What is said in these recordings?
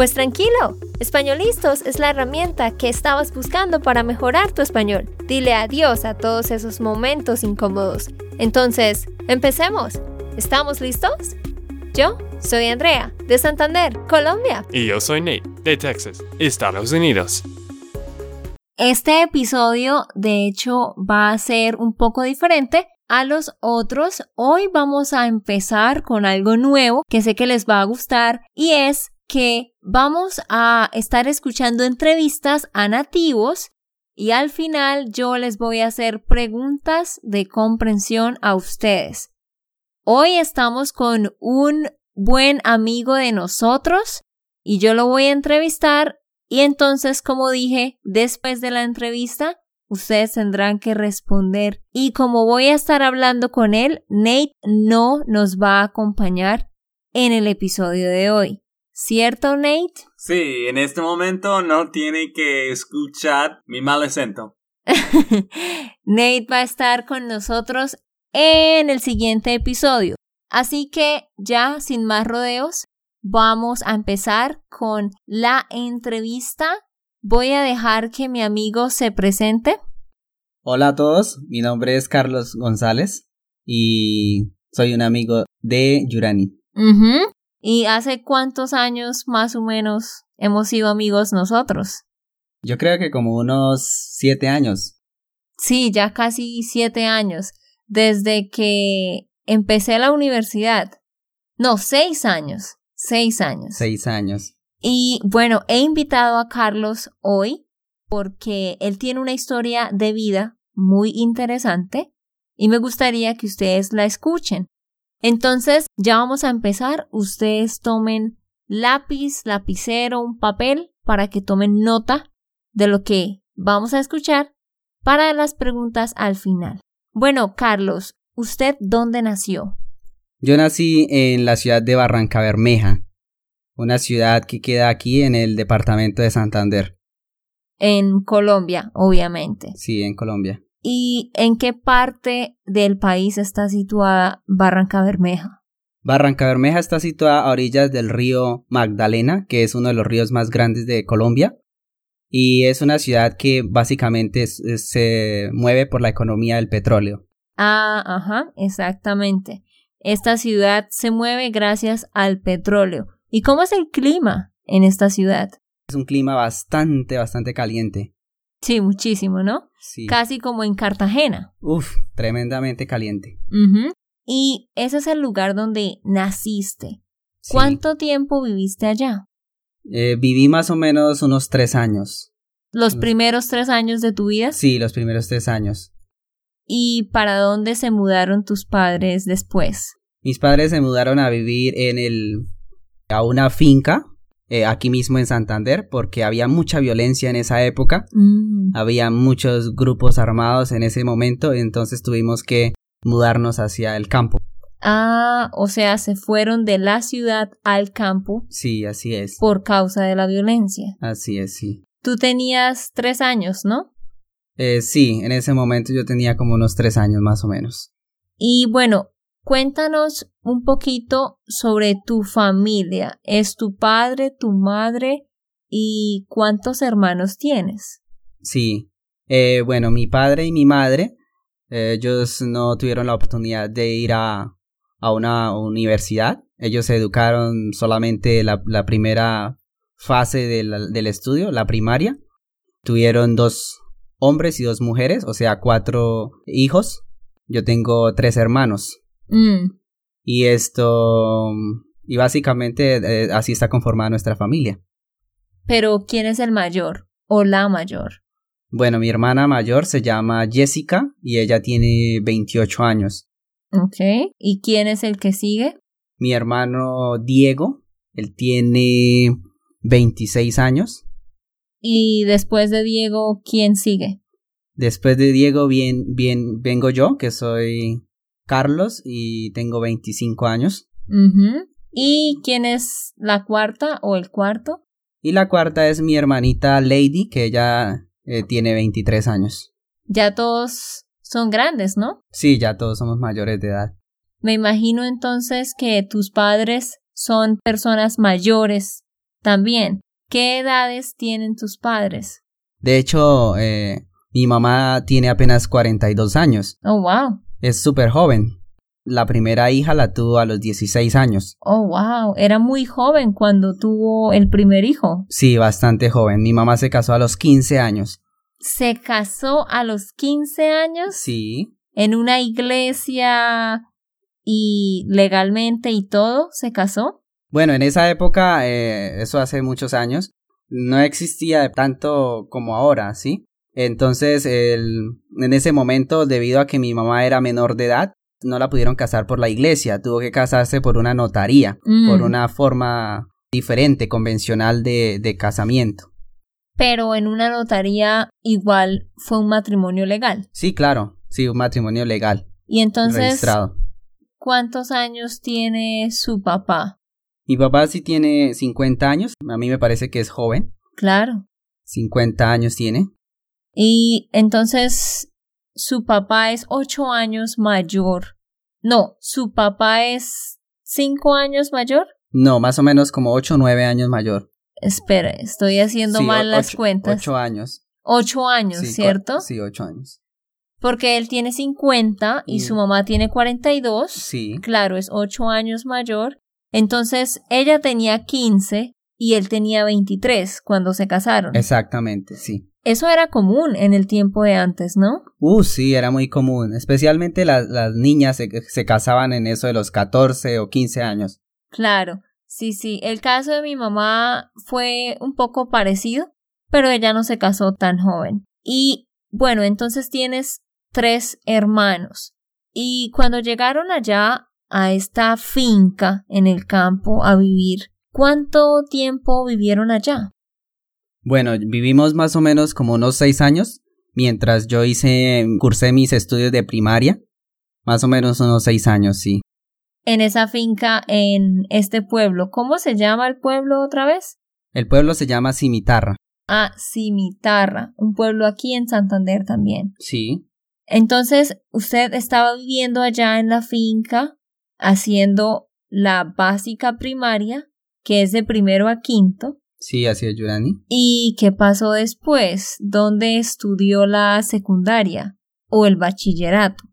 Pues tranquilo, Españolistos es la herramienta que estabas buscando para mejorar tu español. Dile adiós a todos esos momentos incómodos. Entonces, empecemos. ¿Estamos listos? Yo soy Andrea, de Santander, Colombia. Y yo soy Nate, de Texas, Estados Unidos. Este episodio, de hecho, va a ser un poco diferente a los otros. Hoy vamos a empezar con algo nuevo que sé que les va a gustar y es que vamos a estar escuchando entrevistas a nativos y al final yo les voy a hacer preguntas de comprensión a ustedes. Hoy estamos con un buen amigo de nosotros y yo lo voy a entrevistar y entonces, como dije, después de la entrevista, ustedes tendrán que responder. Y como voy a estar hablando con él, Nate no nos va a acompañar en el episodio de hoy. ¿Cierto, Nate? Sí, en este momento no tiene que escuchar mi mal acento. Nate va a estar con nosotros en el siguiente episodio. Así que ya sin más rodeos, vamos a empezar con la entrevista. Voy a dejar que mi amigo se presente. Hola a todos, mi nombre es Carlos González y soy un amigo de Yurani. ¿Y hace cuántos años más o menos hemos sido amigos nosotros? Yo creo que como unos siete años. Sí, ya casi siete años. Desde que empecé la universidad. No, seis años. Seis años. Seis años. Y bueno, he invitado a Carlos hoy porque él tiene una historia de vida muy interesante y me gustaría que ustedes la escuchen. Entonces, ya vamos a empezar. Ustedes tomen lápiz, lapicero, un papel para que tomen nota de lo que vamos a escuchar para las preguntas al final. Bueno, Carlos, ¿usted dónde nació? Yo nací en la ciudad de Barranca Bermeja, una ciudad que queda aquí en el departamento de Santander. En Colombia, obviamente. Sí, en Colombia. ¿Y en qué parte del país está situada Barranca Bermeja? Barranca Bermeja está situada a orillas del río Magdalena, que es uno de los ríos más grandes de Colombia, y es una ciudad que básicamente se mueve por la economía del petróleo. Ah, ajá, exactamente. Esta ciudad se mueve gracias al petróleo. ¿Y cómo es el clima en esta ciudad? Es un clima bastante, bastante caliente. Sí, muchísimo, ¿no? Sí. Casi como en Cartagena. Uf, tremendamente caliente. Y ese es el lugar donde naciste. ¿Cuánto tiempo viviste allá? Eh, viví más o menos unos tres años. ¿Los primeros tres años de tu vida? Sí, los primeros tres años. ¿Y para dónde se mudaron tus padres después? Mis padres se mudaron a vivir en el a una finca eh, aquí mismo en Santander porque había mucha violencia en esa época. Mm. Había muchos grupos armados en ese momento, entonces tuvimos que mudarnos hacia el campo. Ah, o sea, se fueron de la ciudad al campo. Sí, así es. Por causa de la violencia. Así es, sí. Tú tenías tres años, ¿no? Eh, sí, en ese momento yo tenía como unos tres años más o menos. Y bueno, Cuéntanos un poquito sobre tu familia. ¿Es tu padre, tu madre y cuántos hermanos tienes? Sí, eh, bueno, mi padre y mi madre, eh, ellos no tuvieron la oportunidad de ir a, a una universidad. Ellos se educaron solamente la, la primera fase del, del estudio, la primaria. Tuvieron dos hombres y dos mujeres, o sea, cuatro hijos. Yo tengo tres hermanos. Mm. Y esto, y básicamente eh, así está conformada nuestra familia. Pero, ¿quién es el mayor o la mayor? Bueno, mi hermana mayor se llama Jessica y ella tiene 28 años. Ok. ¿Y quién es el que sigue? Mi hermano Diego, él tiene 26 años. ¿Y después de Diego, quién sigue? Después de Diego bien, bien, vengo yo, que soy Carlos y tengo 25 años. ¿Y quién es la cuarta o el cuarto? Y la cuarta es mi hermanita Lady, que ella eh, tiene 23 años. Ya todos son grandes, ¿no? Sí, ya todos somos mayores de edad. Me imagino entonces que tus padres son personas mayores también. ¿Qué edades tienen tus padres? De hecho, eh, mi mamá tiene apenas 42 años. Oh, wow. Es súper joven. La primera hija la tuvo a los 16 años. Oh, wow. Era muy joven cuando tuvo el primer hijo. Sí, bastante joven. Mi mamá se casó a los 15 años. Se casó a los 15 años Sí. en una iglesia y legalmente y todo. ¿Se casó? Bueno, en esa época, eh, eso hace muchos años, no existía tanto como ahora, ¿sí? Entonces, el- en ese momento, debido a que mi mamá era menor de edad, no la pudieron casar por la iglesia, tuvo que casarse por una notaría, Mm. por una forma diferente, convencional de, de casamiento. Pero en una notaría igual fue un matrimonio legal. Sí, claro, sí, un matrimonio legal, Y entonces, registrado. ¿cuántos años tiene su papá? Mi papá sí tiene 50 años, a mí me parece que es joven, Claro. 50 años tiene. Y entonces su papá es ocho años mayor. No, su papá es cinco años mayor. No, más o menos como 8 o 9 años mayor. Espera, estoy haciendo Sí, mal las ocho- cuentas. Ocho años. Ocho años, Sí, ¿cierto? Sí, ocho años. Porque él tiene 50 y Mm. su mamá tiene 42. Sí, Claro, es ocho años mayor. Entonces ella tenía 15 y él tenía 23 cuando se casaron. exactamente, sí. Eso era común en el tiempo de antes, ¿no? Uh, sí, era muy común. Especialmente las, las niñas se, se casaban en eso de los 14 o 15 años. Claro, sí, sí. El caso de mi mamá fue un poco parecido, pero ella no se casó tan joven. Y bueno, entonces tienes tres hermanos. Y cuando llegaron allá a esta finca en el campo a vivir, ¿cuánto tiempo vivieron allá? Bueno, vivimos más o menos como unos seis años, mientras yo hice, cursé mis estudios de primaria. Más o menos unos seis años, sí. En esa finca en este pueblo. ¿Cómo se llama el pueblo otra vez? El pueblo se llama Cimitarra. Ah, Cimitarra, un pueblo aquí en Santander también. Sí. Entonces, usted estaba viviendo allá en la finca, haciendo la básica primaria, que es de primero a quinto. Sí, así es, Yurani. ¿Y qué pasó después? ¿Dónde estudió la secundaria o el bachillerato?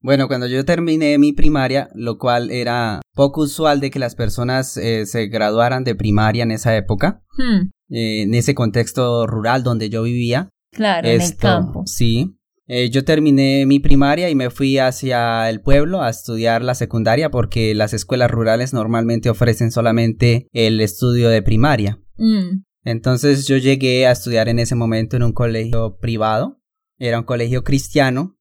Bueno, cuando yo terminé mi primaria, lo cual era poco usual de que las personas eh, se graduaran de primaria en esa época, Hmm, eh, en ese contexto rural donde yo vivía. claro, en el campo. Sí. Eh, yo terminé mi primaria y me fui hacia el pueblo a estudiar la secundaria porque las escuelas rurales normalmente ofrecen solamente el estudio de primaria. Mm, Entonces yo llegué a estudiar en ese momento en un colegio privado. Era un colegio cristiano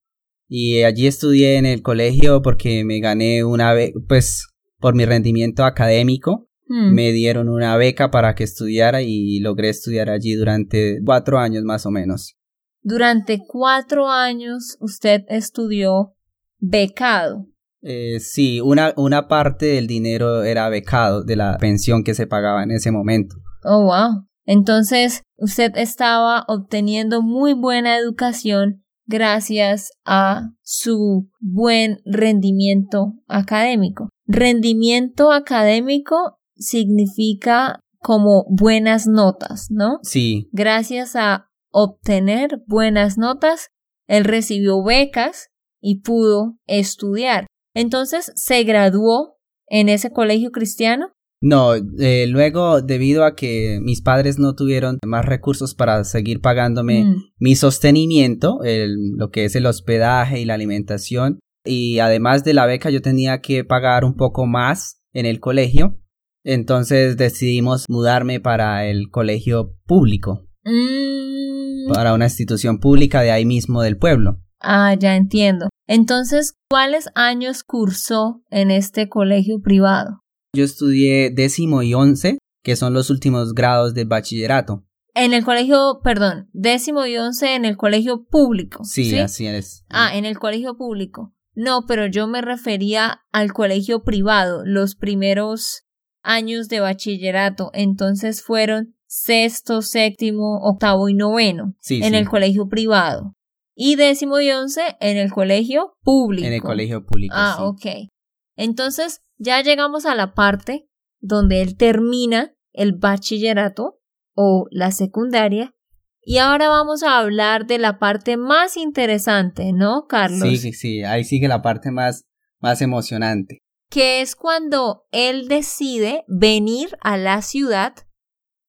y allí estudié en el colegio porque me gané una vez, pues por mi rendimiento académico, hmm. me dieron una beca para que estudiara y logré estudiar allí durante cuatro años más o menos. Durante cuatro años usted estudió becado. Eh, sí, una, una parte del dinero era becado de la pensión que se pagaba en ese momento. Oh, wow. Entonces, usted estaba obteniendo muy buena educación gracias a su buen rendimiento académico. Rendimiento académico significa como buenas notas, ¿no? Sí, Gracias a obtener buenas notas, él recibió becas y pudo estudiar. Entonces, se graduó en ese colegio cristiano. no, eh, luego debido a que mis padres no tuvieron más recursos para seguir pagándome Mm. mi sostenimiento, el- lo que es el hospedaje y la alimentación, y además de la beca yo tenía que pagar un poco más en el colegio, entonces decidimos mudarme para el colegio público, Mm. Para una institución pública de ahí mismo del pueblo. Ah, ya entiendo. Entonces, ¿cuáles años cursó en este colegio privado? Yo estudié décimo y once, que son los últimos grados del bachillerato. En el colegio, perdón, décimo y once en el colegio público. Sí, así es. Ah, en el colegio público. No, pero yo me refería al colegio privado, los primeros años de bachillerato. Entonces fueron sexto, séptimo, octavo y noveno en el colegio privado. Y décimo y once en el colegio público. En el colegio público. Ah, ok. Entonces ya llegamos a la parte donde él termina el bachillerato o la secundaria. Y ahora vamos a hablar de la parte más interesante, ¿no, Carlos? Sí, sí, sí, ahí sigue la parte más, más emocionante. Que es cuando él decide venir a la ciudad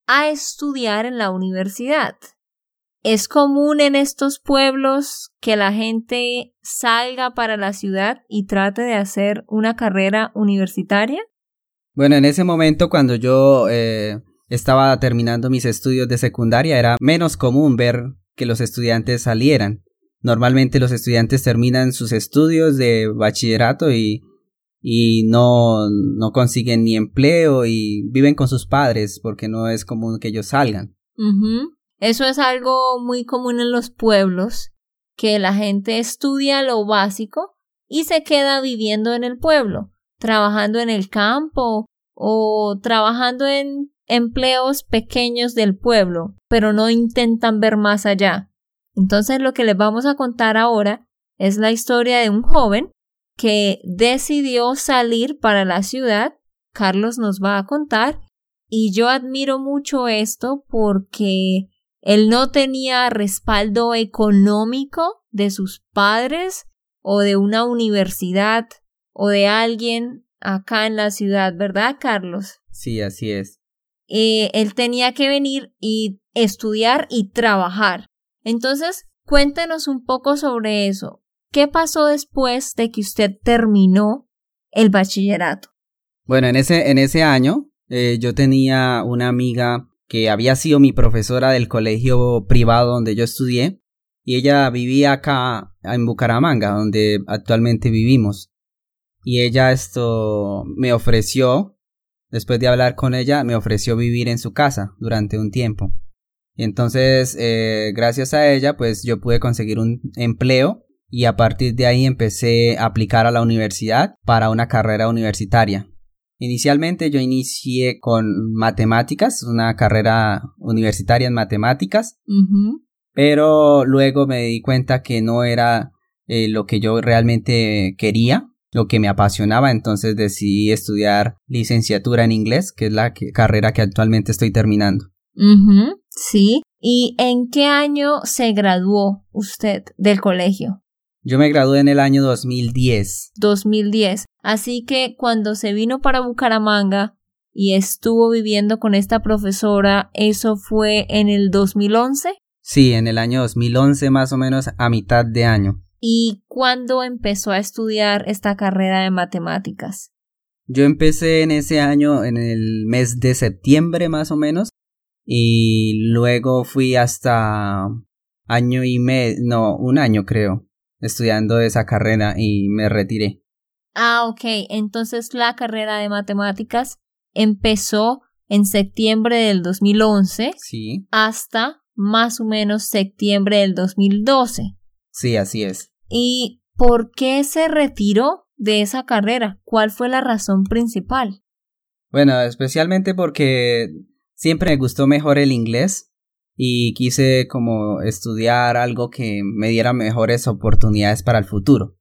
a estudiar en la universidad. ¿Es común en estos pueblos que la gente salga para la ciudad y trate de hacer una carrera universitaria? Bueno, en ese momento cuando yo eh, estaba terminando mis estudios de secundaria era menos común ver que los estudiantes salieran. Normalmente los estudiantes terminan sus estudios de bachillerato y, y no, no consiguen ni empleo y viven con sus padres porque no es común que ellos salgan. Eso es algo muy común en los pueblos, que la gente estudia lo básico y se queda viviendo en el pueblo, trabajando en el campo o trabajando en empleos pequeños del pueblo, pero no intentan ver más allá. Entonces lo que les vamos a contar ahora es la historia de un joven que decidió salir para la ciudad. Carlos nos va a contar y yo admiro mucho esto porque él no tenía respaldo económico de sus padres o de una universidad o de alguien acá en la ciudad, ¿verdad, Carlos? Sí, así es. Eh, él tenía que venir y estudiar y trabajar. Entonces, cuéntenos un poco sobre eso. ¿Qué pasó después de que usted terminó el bachillerato? Bueno, en ese, en ese año eh, yo tenía una amiga que había sido mi profesora del colegio privado donde yo estudié, y ella vivía acá en Bucaramanga, donde actualmente vivimos. Y ella esto me ofreció, después de hablar con ella, me ofreció vivir en su casa durante un tiempo. Y entonces, eh, gracias a ella, pues yo pude conseguir un empleo y a partir de ahí empecé a aplicar a la universidad para una carrera universitaria. Inicialmente yo inicié con matemáticas, una carrera universitaria en matemáticas, pero luego me di cuenta que no era eh, lo que yo realmente quería, lo que me apasionaba, entonces decidí estudiar licenciatura en inglés, que es la carrera que actualmente estoy terminando. Sí. ¿Y en qué año se graduó usted del colegio? Yo me gradué en el año 2010. 2010. Así que cuando se vino para Bucaramanga y estuvo viviendo con esta profesora, ¿eso fue en el 2011? Sí, en el año 2011 más o menos a mitad de año. ¿Y cuándo empezó a estudiar esta carrera de matemáticas? Yo empecé en ese año, en el mes de septiembre más o menos, y luego fui hasta año y medio, no, un año creo, estudiando esa carrera y me retiré. Ah, ok. Entonces la carrera de matemáticas empezó en septiembre del 2011 sí. hasta más o menos septiembre del 2012. Sí, así es. ¿Y por qué se retiró de esa carrera? ¿Cuál fue la razón principal? Bueno, especialmente porque siempre me gustó mejor el inglés y quise como estudiar algo que me diera mejores oportunidades para el futuro.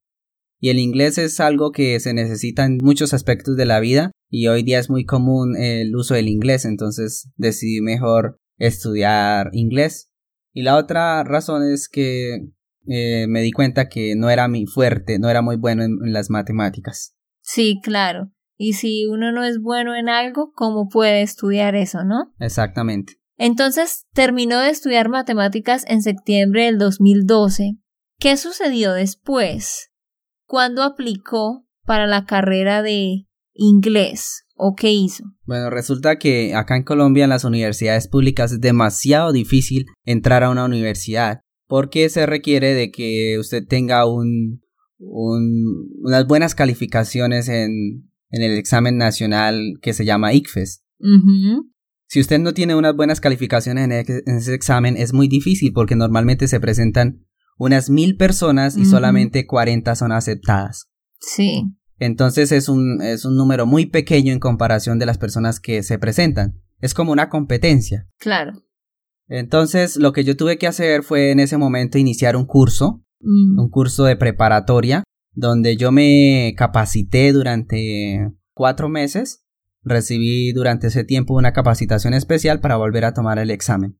Y el inglés es algo que se necesita en muchos aspectos de la vida y hoy día es muy común el uso del inglés, entonces decidí mejor estudiar inglés. Y la otra razón es que eh, me di cuenta que no era mi fuerte, no era muy bueno en las matemáticas. Sí, claro. Y si uno no es bueno en algo, ¿cómo puede estudiar eso, no? Exactamente. Entonces terminó de estudiar matemáticas en septiembre del 2012. ¿Qué sucedió después? ¿Cuándo aplicó para la carrera de inglés o qué hizo? Bueno, resulta que acá en Colombia en las universidades públicas es demasiado difícil entrar a una universidad porque se requiere de que usted tenga un, unas buenas calificaciones en, en, el examen nacional que se llama ICFES. Si usted no tiene unas buenas calificaciones en, ese examen, es muy difícil porque normalmente se presentan unas mil personas y solamente 40 son aceptadas. Sí. Entonces es un, es un número muy pequeño en comparación de las personas que se presentan. Es como una competencia. Claro. Entonces lo que yo tuve que hacer fue en ese momento iniciar un curso, Mm, un curso de preparatoria, donde yo me capacité durante cuatro meses. Recibí durante ese tiempo una capacitación especial para volver a tomar el examen.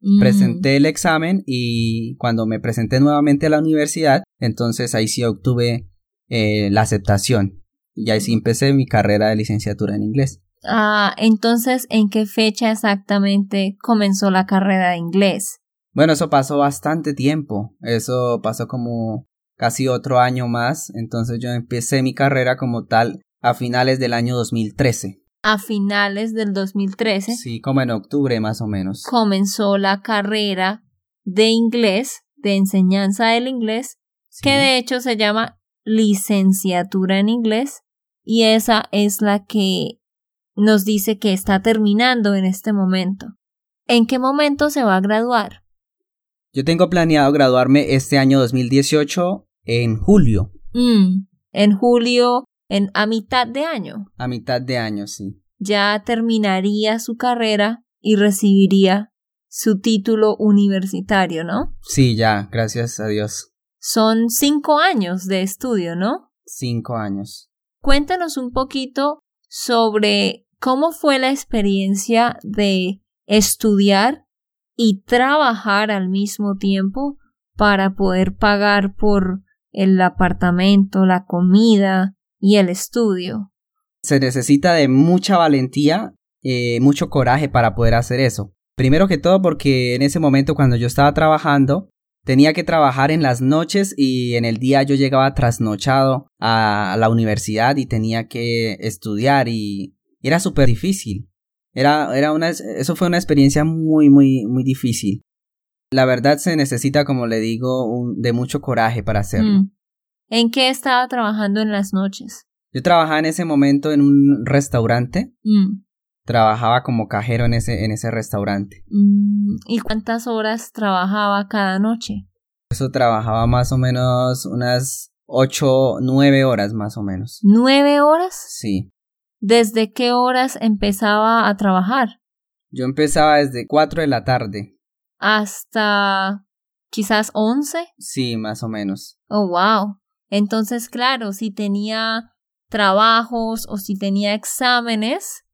mm. Presenté el examen y cuando me presenté nuevamente a la universidad, entonces ahí sí obtuve eh, la aceptación. Y ahí sí empecé mi carrera de licenciatura en inglés. Ah, entonces, ¿en qué fecha exactamente comenzó la carrera de inglés? Bueno, eso pasó bastante tiempo. Eso pasó como casi otro año más. Entonces yo empecé mi carrera como tal a finales del año 2013. A finales del 2013 Sí, como en octubre más o menos. comenzó la carrera de inglés, de enseñanza del inglés, Sí. que de hecho se llama licenciatura en inglés, y esa es la que nos dice que está terminando en este momento. ¿En qué momento se va a graduar? Yo tengo planeado graduarme este año 2018 en julio, Mm, en julio, en a mitad de año. a mitad de año, sí. ya terminaría su carrera y recibiría su título universitario, ¿no? Sí, ya, gracias a Dios. Son cinco años de estudio, ¿no? Cinco años. Cuéntanos un poquito sobre cómo fue la experiencia de estudiar y trabajar al mismo tiempo para poder pagar por el apartamento, la comida y el estudio. Se necesita de mucha valentía, eh, mucho coraje para poder hacer eso. Primero que todo porque en ese momento cuando yo estaba trabajando, tenía que trabajar en las noches y en el día yo llegaba trasnochado a la universidad y tenía que estudiar y era súper difícil. Era, era una, eso fue una experiencia muy, muy, muy difícil. La verdad se necesita, como le digo, un- de mucho coraje para hacerlo. Mm. ¿En qué estaba trabajando en las noches? Yo trabajaba en ese momento en un restaurante Mm. trabajaba como cajero en ese, en ese restaurante. Mm, ¿Y cuántas horas trabajaba cada noche? Eso trabajaba más o menos unas ocho, nueve horas más o menos. ¿Nueve horas? Sí. ¿Desde qué horas empezaba a trabajar? Yo empezaba desde cuatro de la tarde. ¿Hasta quizás once? Sí, más o menos. Oh, wow. Entonces, claro, si tenía trabajos o si tenía exámenes,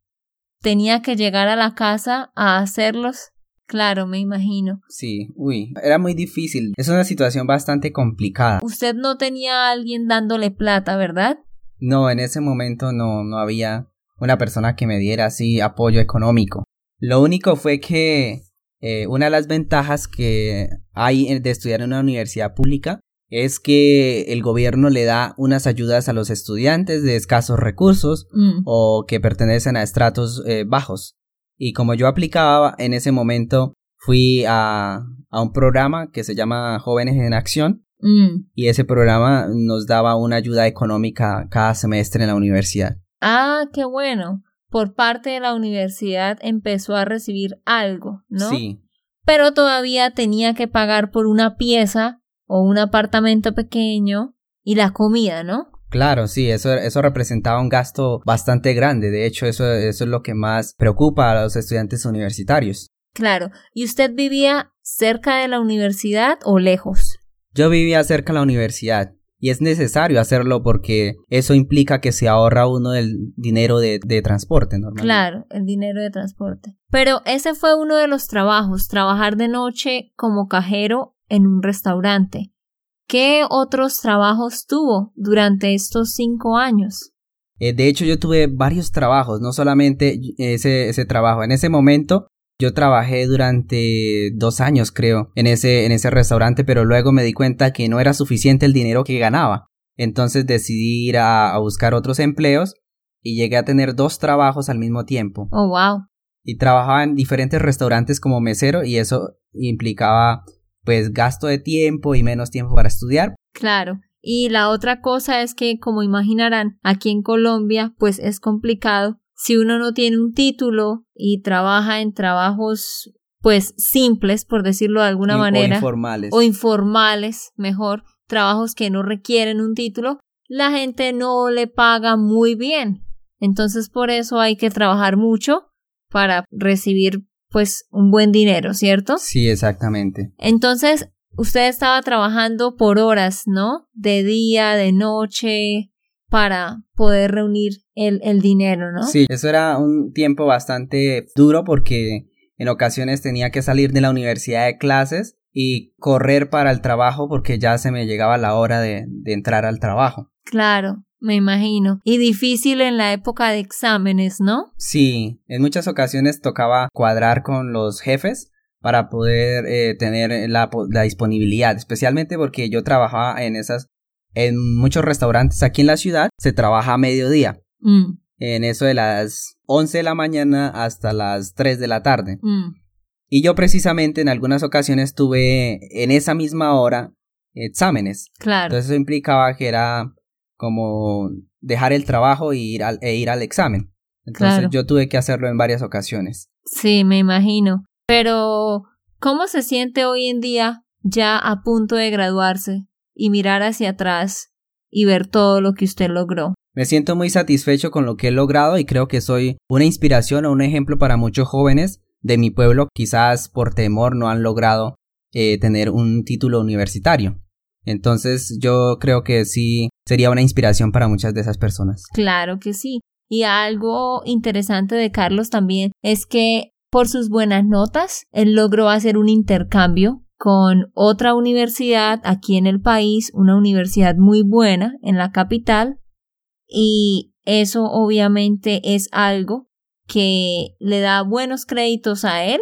tenía que llegar a la casa a hacerlos. Claro, me imagino. Sí, uy, era muy difícil. Es una situación bastante complicada. Usted no tenía a alguien dándole plata, ¿verdad? No, en ese momento no, no había una persona que me diera así apoyo económico. Lo único fue que eh, una de las ventajas que hay de estudiar en una universidad pública es que el gobierno le da unas ayudas a los estudiantes de escasos recursos Mm. o que pertenecen a estratos eh, bajos. Y como yo aplicaba en ese momento, fui a, a un programa que se llama Jóvenes en Acción Mm. y ese programa nos daba una ayuda económica cada semestre en la universidad. Ah, qué bueno. Por parte de la universidad empezó a recibir algo, ¿no? Sí, Pero todavía tenía que pagar por una pieza o un apartamento pequeño y la comida, ¿no? claro, sí, eso, eso representaba un gasto bastante grande. De hecho, eso, eso es lo que más preocupa a los estudiantes universitarios. Claro. ¿Y usted vivía cerca de la universidad o lejos? Yo vivía cerca de la universidad y es necesario hacerlo porque eso implica que se ahorra uno el dinero de, de transporte normalmente. Claro, el dinero de transporte. Pero ese fue uno de los trabajos, trabajar de noche como cajero en un restaurante. ¿Qué otros trabajos tuvo durante estos cinco años? Eh, de hecho, yo tuve varios trabajos, no solamente ese, ese trabajo. En ese momento, yo trabajé durante dos años, creo, en ese, en ese restaurante, pero luego me di cuenta que no era suficiente el dinero que ganaba. Entonces decidí ir a, a buscar otros empleos y llegué a tener dos trabajos al mismo tiempo. Oh, wow. Y trabajaba en diferentes restaurantes como mesero y eso implicaba pues gasto de tiempo y menos tiempo para estudiar. Claro. Y la otra cosa es que, como imaginarán, aquí en Colombia, pues es complicado. Si uno no tiene un título y trabaja en trabajos pues simples, por decirlo de alguna manera, O informales. o informales, mejor, trabajos que no requieren un título, la gente no le paga muy bien. Entonces por eso hay que trabajar mucho para recibir pues un buen dinero, ¿cierto? Sí, exactamente. Entonces usted estaba trabajando por horas, ¿no? De día, de noche, para poder reunir el, el dinero, ¿no? Sí, eso era un tiempo bastante duro porque en ocasiones tenía que salir de la universidad de clases y correr para el trabajo porque ya se me llegaba la hora de, de entrar al trabajo. Claro, me imagino. Y difícil en la época de exámenes, ¿no? Sí, en muchas ocasiones tocaba cuadrar con los jefes para poder eh, tener la, la disponibilidad, especialmente porque yo trabajaba en esas, en muchos restaurantes aquí en la ciudad, se trabaja a mediodía, Mm, en eso de las 11 de la mañana hasta las 3 de la tarde. mm, Y yo precisamente en algunas ocasiones tuve en esa misma hora exámenes. claro. Entonces eso implicaba que era como dejar el trabajo e ir al, e ir al examen. Entonces Claro. yo tuve que hacerlo en varias ocasiones. Sí, me imagino. Pero, ¿cómo se siente hoy en día ya a punto de graduarse y mirar hacia atrás y ver todo lo que usted logró? Me siento muy satisfecho con lo que he logrado y creo que soy una inspiración o un ejemplo para muchos jóvenes de mi pueblo, quizás por temor no han logrado eh, tener un título universitario. Entonces yo creo que sí sería una inspiración para muchas de esas personas. Claro que sí. Y algo interesante de Carlos también es que por sus buenas notas, él logró hacer un intercambio con otra universidad aquí en el país, una universidad muy buena en la capital, y eso obviamente es algo que le da buenos créditos a él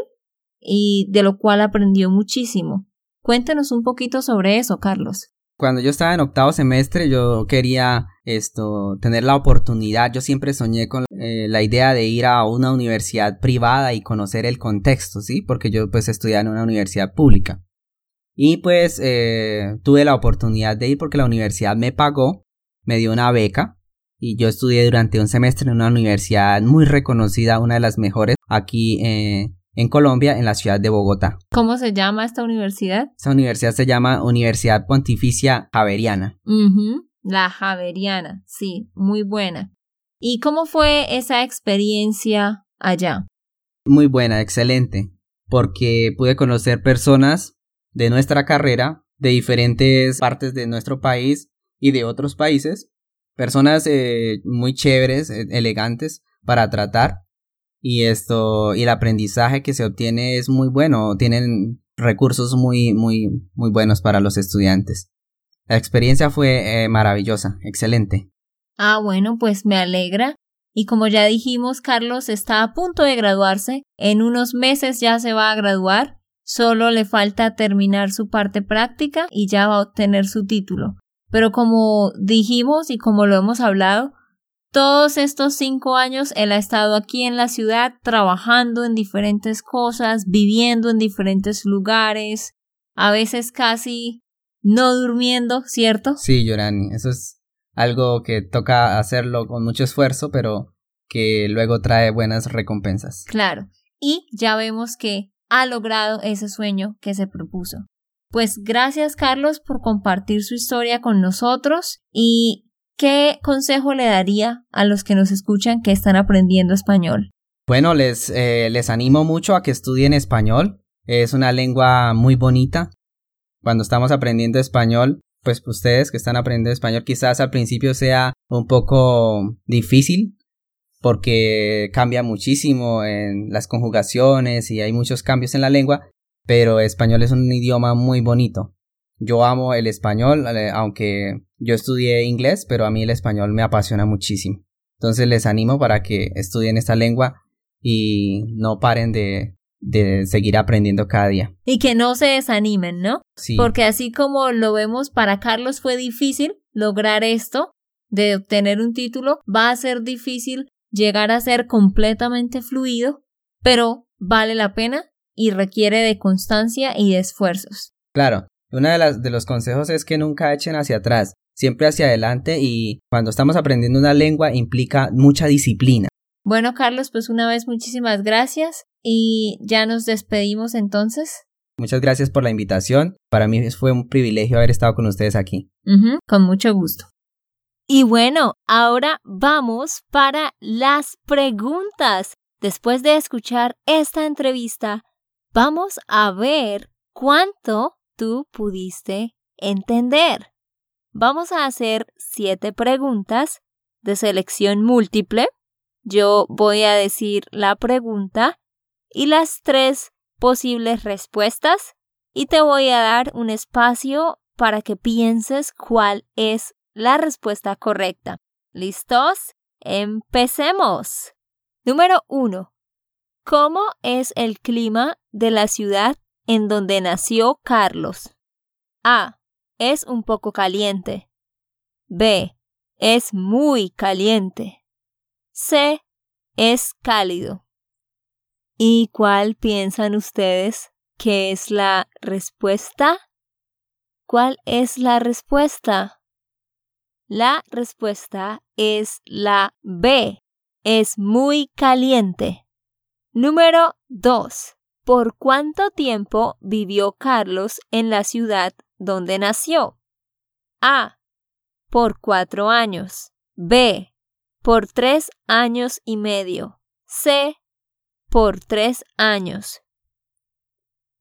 y de lo cual aprendió muchísimo. Cuéntenos un poquito sobre eso, Carlos. Cuando yo estaba en octavo semestre yo quería esto tener la oportunidad, yo siempre soñé con eh, la idea de ir a una universidad privada y conocer el contexto, ¿sí? Porque yo pues estudiaba en una universidad pública. Y pues eh, tuve la oportunidad de ir porque la universidad me pagó, me dio una beca y yo estudié durante un semestre en una universidad muy reconocida, una de las mejores aquí eh, en Colombia, en la ciudad de Bogotá. ¿Cómo se llama esta universidad? Esta universidad se llama Universidad Pontificia Javeriana. Ujú, La Javeriana, sí, muy buena. ¿Y cómo fue esa experiencia allá? Muy buena, excelente, porque pude conocer personas de nuestra carrera, de diferentes partes de nuestro país y de otros países, personas eh, muy chéveres, eh, elegantes para tratar y esto y el aprendizaje que se obtiene es muy bueno, tienen recursos muy muy muy buenos para los estudiantes. La experiencia fue eh, maravillosa, excelente. Ah, bueno, pues me alegra. Y como ya dijimos, Carlos está a punto de graduarse. En unos meses ya se va a graduar. Solo le falta terminar su parte práctica y ya va a obtener su título. Pero como dijimos y como lo hemos hablado, todos estos cinco años él ha estado aquí en la ciudad trabajando en diferentes cosas, viviendo en diferentes lugares, a veces casi no durmiendo, ¿cierto? Sí, Yorani, eso es algo que toca hacerlo con mucho esfuerzo, pero que luego trae buenas recompensas. Claro. Y ya vemos que ha logrado ese sueño que se propuso. Pues gracias Carlos por compartir su historia con nosotros y ¿qué consejo le daría a los que nos escuchan que están aprendiendo español? Bueno, les, eh, les animo mucho a que estudien español. Es una lengua muy bonita. Cuando estamos aprendiendo español, pues ustedes que están aprendiendo español quizás al principio sea un poco difícil porque cambia muchísimo en las conjugaciones y hay muchos cambios en la lengua, pero español es un idioma muy bonito. Yo amo el español, eh, aunque yo estudié inglés, pero a mí el español me apasiona muchísimo. Entonces les animo para que estudien esta lengua y no paren de, de seguir aprendiendo cada día. Y que no se desanimen, ¿no? Sí, Porque así como lo vemos para Carlos fue difícil lograr esto de obtener un título, va a ser difícil llegar a ser completamente fluido, pero vale la pena y requiere de constancia y de esfuerzos. claro. Uno de, las, de los consejos es que nunca echen hacia atrás, siempre hacia adelante y cuando estamos aprendiendo una lengua implica mucha disciplina. Bueno, Carlos, pues una vez muchísimas gracias Y ya nos despedimos entonces. Muchas gracias por la invitación. Para mí fue un privilegio haber estado con ustedes aquí. con mucho gusto. Y bueno, ahora vamos para las preguntas. Después de escuchar esta entrevista, vamos a ver cuánto tú pudiste entender. Vamos a hacer siete preguntas de selección múltiple. Yo voy a decir la pregunta y las tres posibles respuestas y te voy a dar un espacio para que pienses cuál es la respuesta correcta. ¿Listos? Empecemos. Número 1. ¿Cómo es el clima de la ciudad en donde nació Carlos? A. Es un poco caliente. B. Es muy caliente. C. Es cálido. ¿Y cuál piensan ustedes que es la respuesta? ¿Cuál es la respuesta? La respuesta es la B. Es muy caliente. Número 2. ¿Por cuánto tiempo vivió Carlos en la ciudad donde nació? A. Por cuatro años. B. Por tres años y medio. C. Por tres años.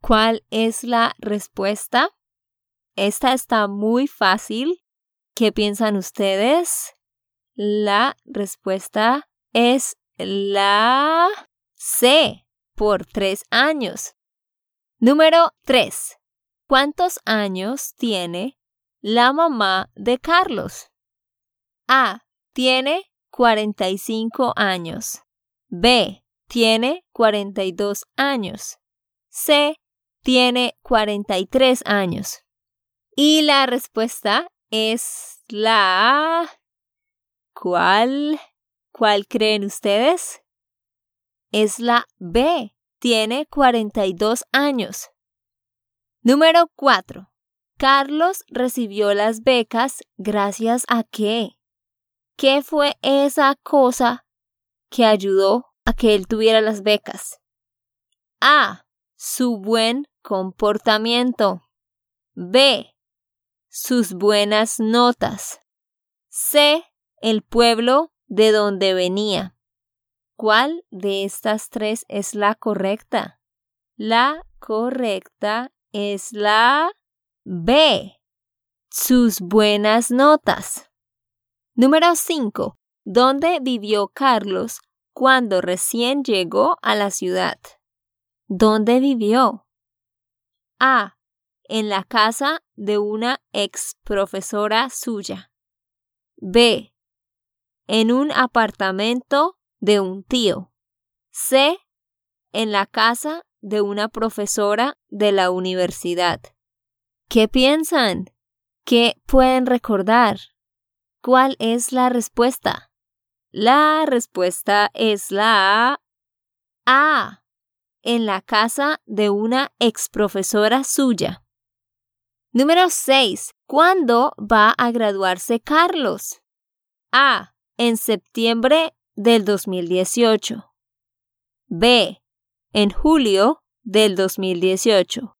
¿Cuál es la respuesta? Esta está muy fácil ¿Qué piensan ustedes? La respuesta es la C, por tres años. Número 3. ¿Cuántos años tiene la mamá de Carlos? A. Tiene 45 años. B. Tiene 42 años. C. Tiene 43 años. Y la respuesta es la... ¿Cuál? ¿Cuál creen ustedes? Es la B. Tiene 42 años. Número 4. Carlos recibió las becas gracias a qué? ¿Qué fue esa cosa que ayudó a que él tuviera las becas? A. Su buen comportamiento. B sus buenas notas. C. El pueblo de donde venía. ¿Cuál de estas tres es la correcta? La correcta es la B. Sus buenas notas. Número 5. ¿Dónde vivió Carlos cuando recién llegó a la ciudad? ¿Dónde vivió? A en la casa de una ex profesora suya. B. En un apartamento de un tío. C. En la casa de una profesora de la universidad. ¿Qué piensan? ¿Qué pueden recordar? ¿Cuál es la respuesta? La respuesta es la A. En la casa de una ex profesora suya. Número 6. ¿Cuándo va a graduarse Carlos? A. En septiembre del 2018. B. En julio del 2018.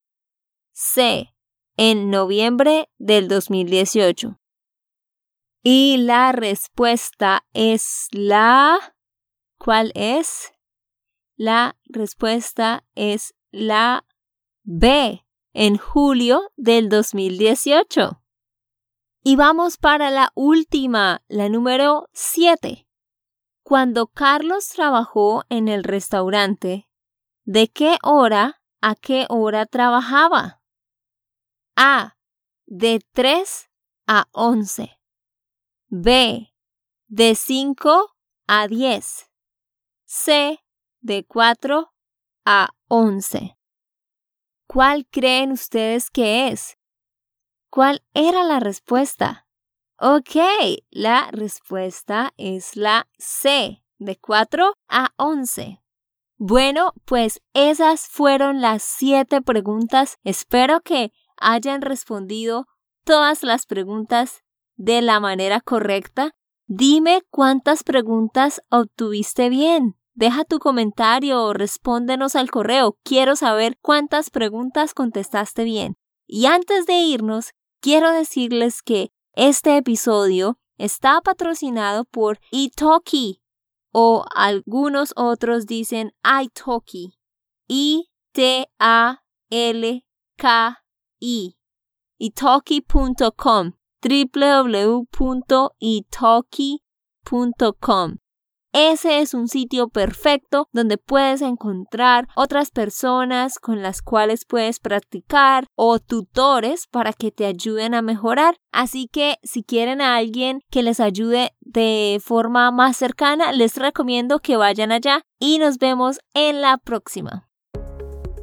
C. En noviembre del 2018. Y la respuesta es la... ¿Cuál es? La respuesta es la B en julio del 2018. Y vamos para la última, la número 7. Cuando Carlos trabajó en el restaurante, ¿de qué hora a qué hora trabajaba? A. De 3 a 11. B. De 5 a 10. C. De 4 a 11. ¿Cuál creen ustedes que es? ¿Cuál era la respuesta? Ok, la respuesta es la C, de 4 a 11. Bueno, pues esas fueron las siete preguntas. Espero que hayan respondido todas las preguntas de la manera correcta. Dime cuántas preguntas obtuviste bien. deja tu comentario o respóndenos al correo. Quiero saber cuántas preguntas contestaste bien. Y antes de irnos, quiero decirles que este episodio está patrocinado por Italki o algunos otros dicen italki. I-T-A-L-K-I. italki.com www.italki.com ese es un sitio perfecto donde puedes encontrar otras personas con las cuales puedes practicar o tutores para que te ayuden a mejorar. Así que si quieren a alguien que les ayude de forma más cercana, les recomiendo que vayan allá y nos vemos en la próxima.